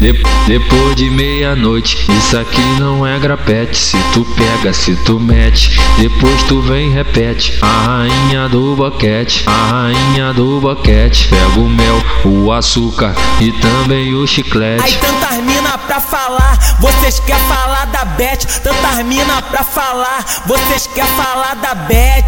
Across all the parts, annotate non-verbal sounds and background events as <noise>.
de, depois de meia-noite, isso aqui não é grapete. Se tu pega, se tu mete, depois tu vem repete. A rainha do boquete, a rainha do boquete. Pega o mel, o açúcar e também o chiclete. Aí tantas mina pra falar, vocês quer falar da Beth. Tantas mina pra falar, vocês quer falar da Beth.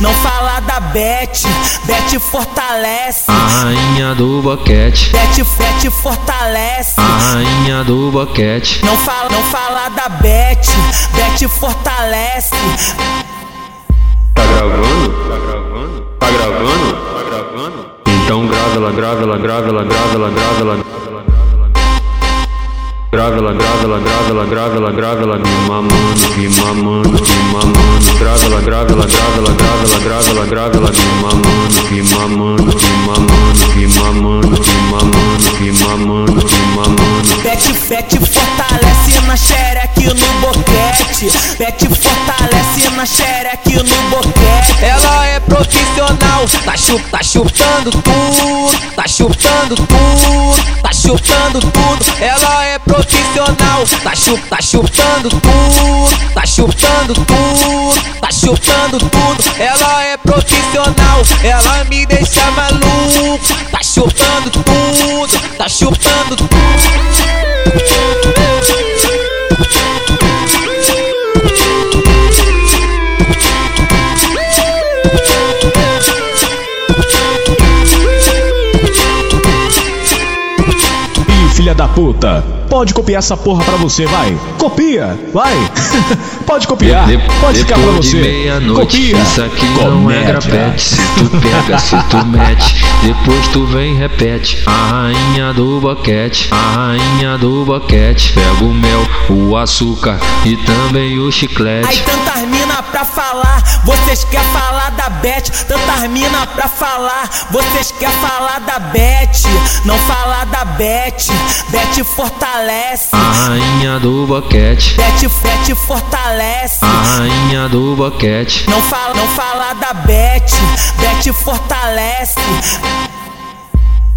Não falar da Beth, Beth fortalece. A rainha do boquete, Beth, Beth fortalece. a rainha do boquete. Não fala, não fala da Beth, Beth fortalece. Tá gravando? Tá gravando? Tá gravando? Tá gravando? Então grava ela, grava ela, grava ela, grava ela, grava ela. Grava ela, grava ela, grava ela, grava ela, grava ela, me mamando, me mamando, me mamando. Grava ela, grava ela, grava ela, grava ela, grava ela, grava ela, me mamando, me mamando, me mamando, boquete. Beth fortalece na xereque no boquete. Ela é profissional, tá, chup, tá chupando tudo, tá chupando tudo, tá chupando tudo. Ela é profissional, tá, chup, tá chupando tudo, tá chupando tudo, tá chupando tudo. Ela é profissional, ela me deixa maluco, tá chupando tudo, tá chupando tudo. Filha da puta. Pode copiar essa porra pra você, vai. Copia, vai. <laughs> Pode copiar. De- Pode ficar pra de você. meia-noite, Copia. isso aqui não é Comédia. grapete. Se tu pega, se tu <laughs> mete, depois tu vem e repete. A rainha do boquete, a rainha do boquete. Pega o mel, o açúcar e também o Aí chiclete. tantas mina pra falar, vocês quer falar da Beth. Tantas mina pra falar, vocês quer falar da Beth. Não falar da Beth, Beth fortalece. A rainha do boquete, Beth, Beth fortalece. a rainha do boquete. Não fala, não fala da Beth, Beth fortalece.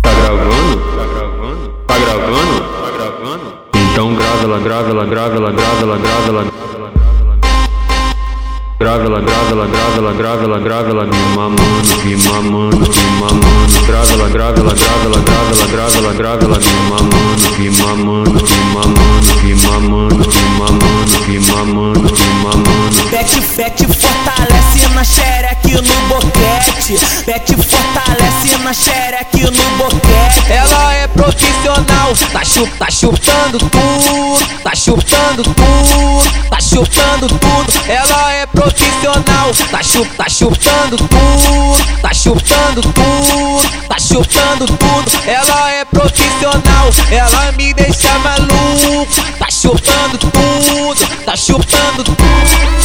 Tá gravando? Tá gravando? Tá gravando? Tá gravando? Então grava ela, grava ela, grava ela, grava ela, grava ela. Grava ela, grava ela, grava ela, grava ela, grava ela, me mamando, me mamando, me mamando. Grava ela, grava ela, grava ela, grava ela, grava ela, me mamando, me mamando, me mamando, me mamando, me mamando, me mamando, me mamando. Beth, Beth fortalece na xereque no boquete. Beth fortalece na xereque no boquete. Ela é profissional, tá, chup, tá chupando tudo, tá chupando tudo, tá chupando tudo. Ela é profissional, tá, chup, tá chupando tudo, tá chupando tudo, chupando tudo. Ela é profissional, ela me deixa maluco, tá chupando tudo, tá chupando tudo.